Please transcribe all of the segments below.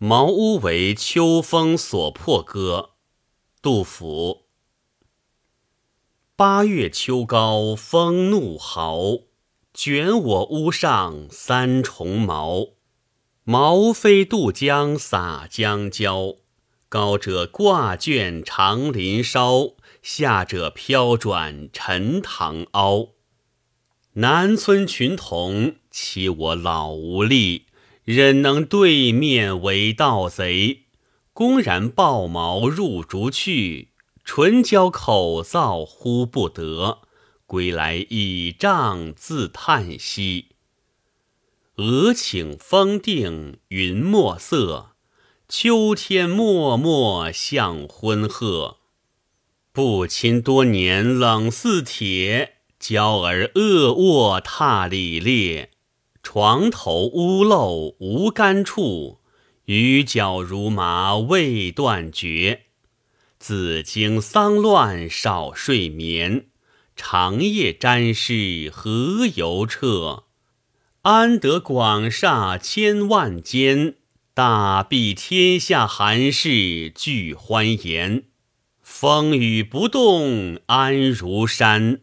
茅屋为秋风所破歌。杜甫。八月秋高风怒号，卷我屋上三重茅。茅飞渡江洒江郊，高者挂卷长林梢，下者飘转沉塘凹。南村群童欺我老无力。忍能对面为盗贼，公然抱矛入竹去，唇焦口燥呼不得，归来倚杖自叹息。俄顷风定云墨色，秋天漠漠向昏鹤。不亲多年冷似铁，娇儿恶卧踏里裂。床头屋漏无干处，雨脚如麻未断绝。自经丧乱少睡眠，长夜沾湿何由彻？安得广厦千万间，大庇天下寒士俱欢颜。风雨不动安如山，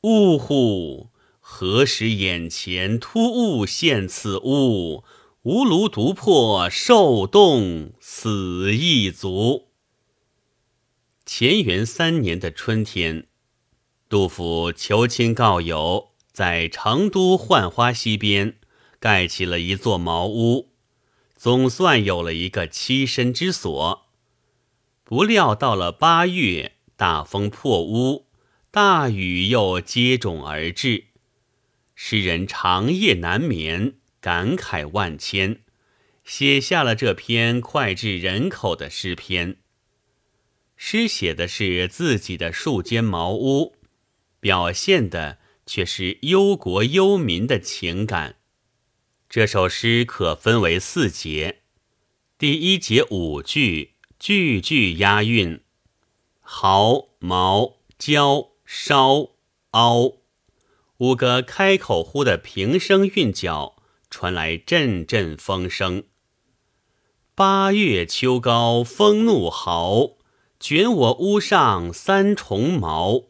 呜呼！何时眼前突兀现此物？吾庐独破受冻死亦足。乾元三年的春天，杜甫求亲告友，在成都浣花溪边盖起了一座茅屋，总算有了一个栖身之所。不料到了八月，大风破屋，大雨又接踵而至。诗人长夜难眠，感慨万千，写下了这篇脍炙人口的诗篇。诗写的是自己的数间茅屋，表现的却是忧国忧民的情感。这首诗可分为四节，第一节五句，句句押韵，毫、毛、焦、烧、凹。五个开口呼的平声韵脚传来阵阵风声。八月秋高风怒号，卷我屋上三重茅。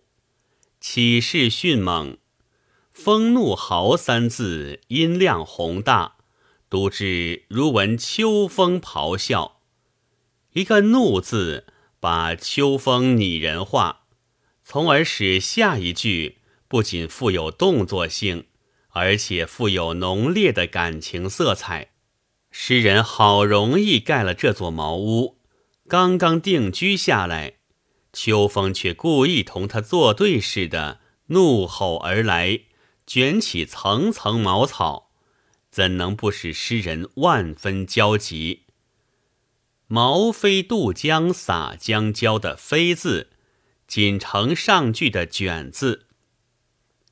起势迅猛，风怒号三字音量宏大，读之如闻秋风咆哮。一个怒字把秋风拟人化，从而使下一句。不仅富有动作性，而且富有浓烈的感情色彩。诗人好容易盖了这座茅屋，刚刚定居下来，秋风却故意同他作对似的怒吼而来，卷起层层茅草，怎能不使诗人万分焦急？茅飞渡江洒江郊的“飞”字，仅成上句的“卷”字。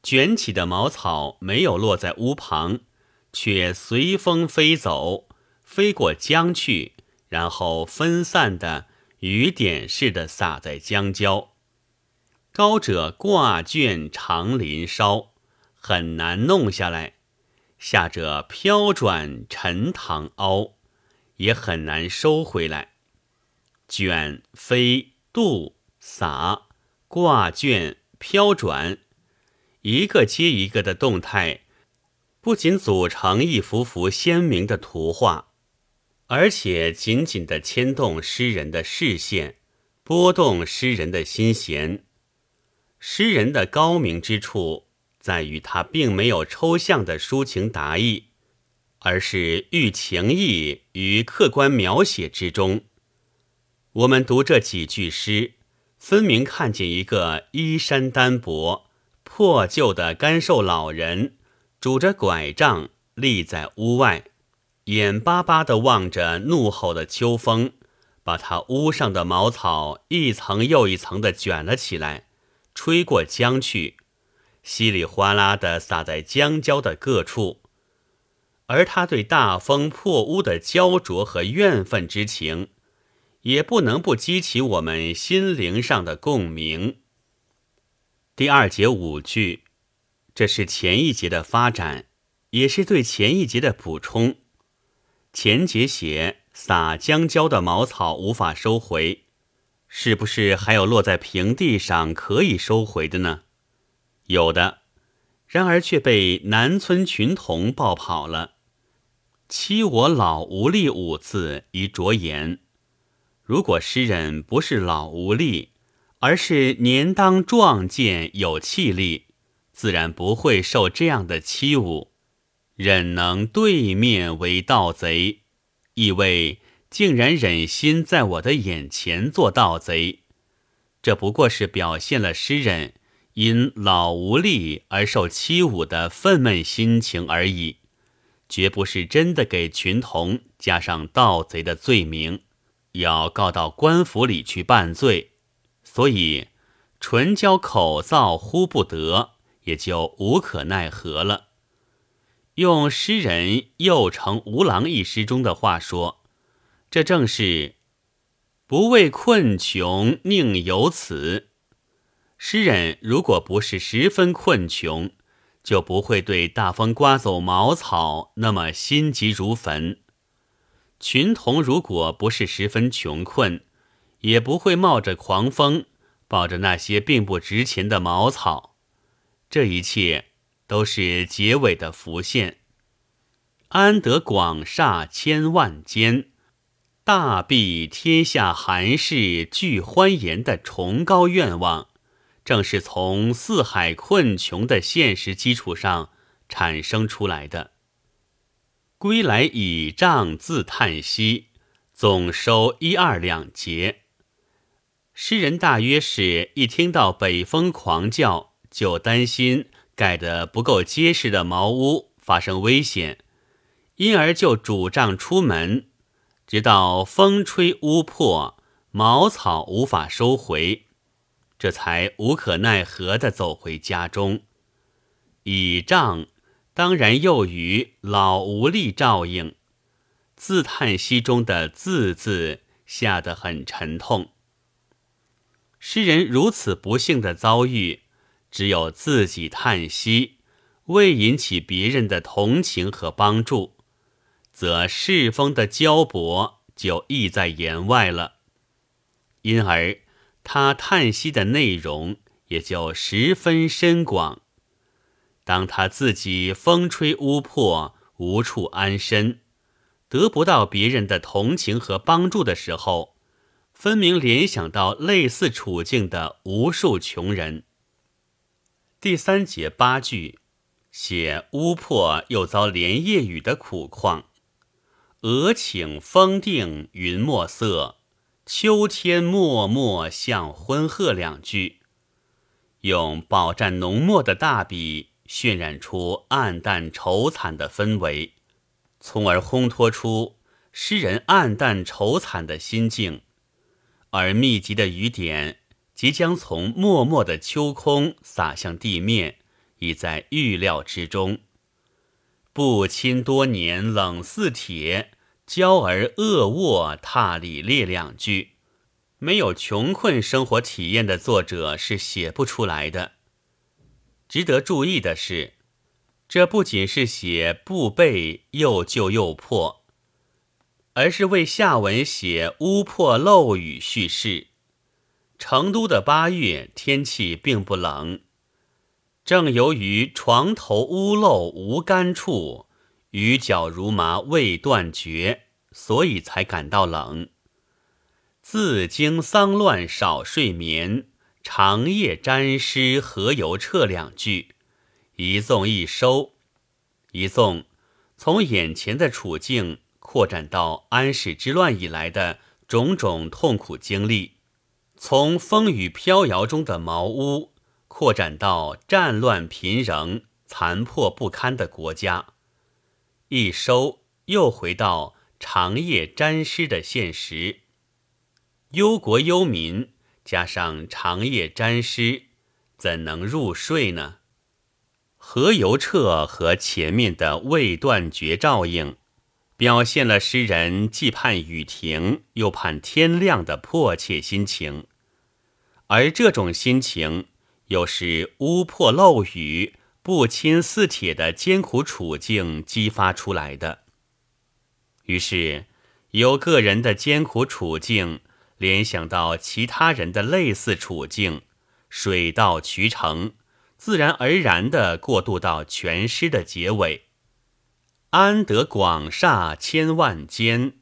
卷起的茅草没有落在屋旁，却随风飞走，飞过江去，然后分散的雨点似的洒在江郊。高者挂卷长林梢，很难弄下来；下者飘转沉塘凹，也很难收回来。卷、飞、渡、洒、挂卷、飘转。一个接一个的动态，不仅组成一幅幅鲜明的图画，而且紧紧地牵动诗人的视线，拨动诗人的心弦。诗人的高明之处在于，他并没有抽象的抒情达意，而是寓情意于客观描写之中。我们读这几句诗，分明看见一个衣衫单薄。破旧的干瘦老人拄着拐杖立在屋外，眼巴巴地望着怒吼的秋风，把他屋上的茅草一层又一层地卷了起来，吹过江去，稀里哗啦地洒在江郊的各处。而他对大风破屋的焦灼和怨愤之情，也不能不激起我们心灵上的共鸣。第二节五句，这是前一节的发展，也是对前一节的补充。前节写撒将交的茅草无法收回，是不是还有落在平地上可以收回的呢？有的，然而却被南村群童抱跑了。欺我老无力五字已着言。如果诗人不是老无力，而是年当壮健有气力，自然不会受这样的欺侮，忍能对面为盗贼，意味竟然忍心在我的眼前做盗贼。这不过是表现了诗人因老无力而受欺侮的愤懑心情而已。绝不是真的给群童加上盗贼的罪名，要告到官府里去办罪，所以唇焦口燥呼不得，也就无可奈何了。用诗人又成吴郎一诗中的话说，这正是不畏困穷宁有此。诗人如果不是十分困穷。就不会对大风刮走茅草那么心急如焚。群童如果不是十分穷困，也不会冒着狂风，抱着那些并不值钱的茅草。这一切都是结尾的浮现。安得广厦千万间，大庇天下寒士俱欢颜的崇高愿望。正是从四海困穷的现实基础上产生出来的。归来倚杖自叹息，总收一二两节。诗人大约是一听到北风狂叫，就担心盖得不够结实的茅屋发生危险，因而就拄杖出门，直到风吹屋破，茅草无法收回。这才无可奈何地走回家中，倚仗当然又与老无力照应，自叹息中的“自”字下得很沉痛。诗人如此不幸的遭遇，只有自己叹息，未引起别人的同情和帮助，则世风的交薄就溢在言外了，因而。他叹息的内容也就十分深广。当他自己风吹屋破，无处安身，得不到别人的同情和帮助的时候，分明联想到类似处境的无数穷人。第三节八句写屋破又遭连夜雨的苦况：“俄顷风定云墨色。”秋天漠漠像昏鹤两句，用饱蘸浓墨的大笔渲染出暗淡愁惨的氛围，从而烘托出诗人暗淡愁惨的心境。而密集的雨点即将从默默的秋空洒向地面，已在预料之中。不亲多年冷似铁。娇儿恶卧踏里列两句，没有穷困生活体验的作者是写不出来的。值得注意的是，这不仅是写布被又旧又破，而是为下文写屋破漏雨叙事。成都的八月天气并不冷，正由于床头屋漏无干处。雨脚如麻未断绝，所以才感到冷。自经丧乱少睡眠，长夜沾湿何由彻两句，一纵一收，一纵从眼前的处境扩展到安史之乱以来的种种痛苦经历，从风雨飘摇中的茅屋扩展到战乱频仍、残破不堪的国家。一收又回到长夜沾湿的现实，忧国忧民加上长夜沾湿，怎能入睡呢？何由彻和前面的未断绝照应，表现了诗人既盼雨停又盼天亮的迫切心情，而这种心情又是屋破漏雨。不亲似铁的艰苦处境激发出来的，于是由个人的艰苦处境联想到其他人的类似处境，水到渠成，自然而然地过渡到全诗的结尾。安得广厦千万间，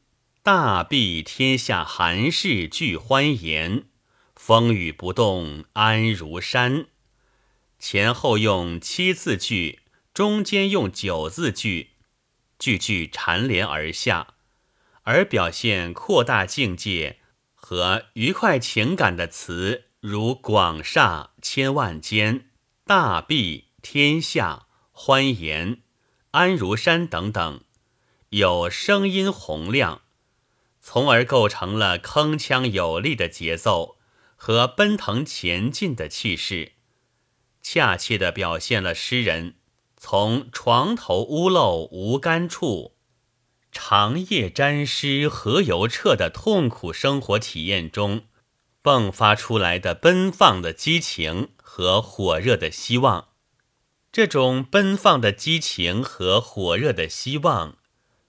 大庇天下寒士俱欢颜。风雨不动安如山。前后用七字句，中间用九字句，句句缠连而下，而表现扩大境界和愉快情感的词，如广厦千万间、大庇天下、欢颜、安如山等等，有声音洪亮，从而构成了铿锵有力的节奏。和奔腾前进的气势，恰切地表现了诗人从床头屋漏无干处，长夜沾湿何由彻的痛苦生活体验中迸发出来的奔放的激情和火热的希望。这种奔放的激情和火热的希望，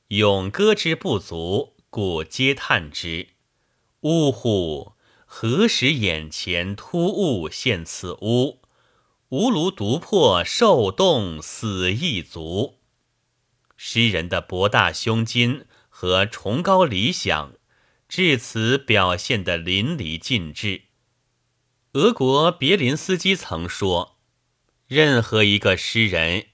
咏歌之不足，故嗟叹之。呜呼！何时眼前突兀现此屋？吾庐独破受冻死亦足。诗人的博大胸襟和崇高理想，至此表现得淋漓尽致。俄国别林斯基曾说：“任何一个诗人，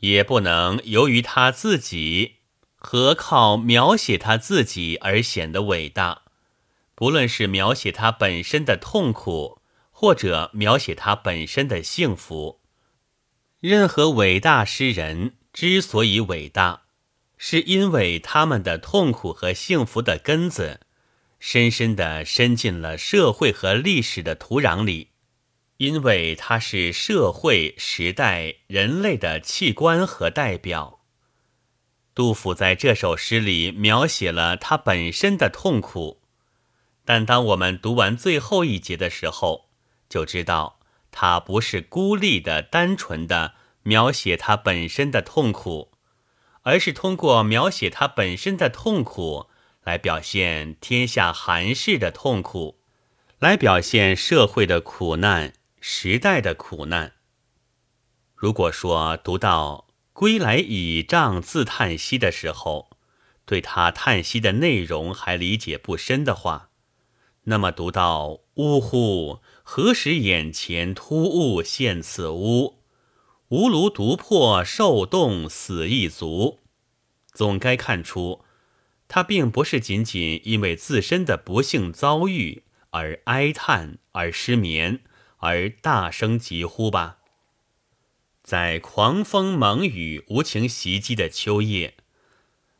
也不能由于他自己和靠描写他自己而显得伟大。”不论是描写他本身的痛苦，或者描写他本身的幸福，任何伟大诗人之所以伟大，是因为他们的痛苦和幸福的根子，深深地深进了社会和历史的土壤里，因为他是社会、时代、人类的器官和代表。杜甫在这首诗里描写了他本身的痛苦。但当我们读完最后一节的时候，就知道他不是孤立的、单纯的描写他本身的痛苦，而是通过描写他本身的痛苦来表现天下寒士的痛苦，来表现社会的苦难、时代的苦难。如果说读到“归来倚杖自叹息”的时候，对他叹息的内容还理解不深的话，那么读到“呜呼，何时眼前突兀现此屋？吾庐独破受冻死亦足”，总该看出，他并不是仅仅因为自身的不幸遭遇而哀叹、而失眠、而大声疾呼吧。在狂风猛雨无情袭击的秋夜，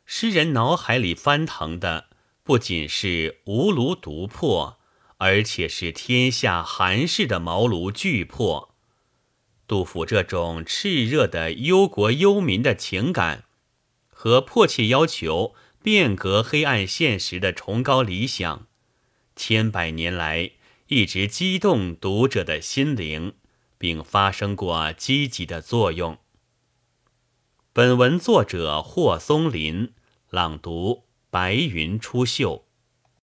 诗人脑海里翻腾的。不仅是无庐独破，而且是天下寒士的茅庐俱破。杜甫这种炽热的忧国忧民的情感，和迫切要求变革黑暗现实的崇高理想，千百年来一直激动读者的心灵，并发生过积极的作用。本文作者霍松林朗读。白云出岫。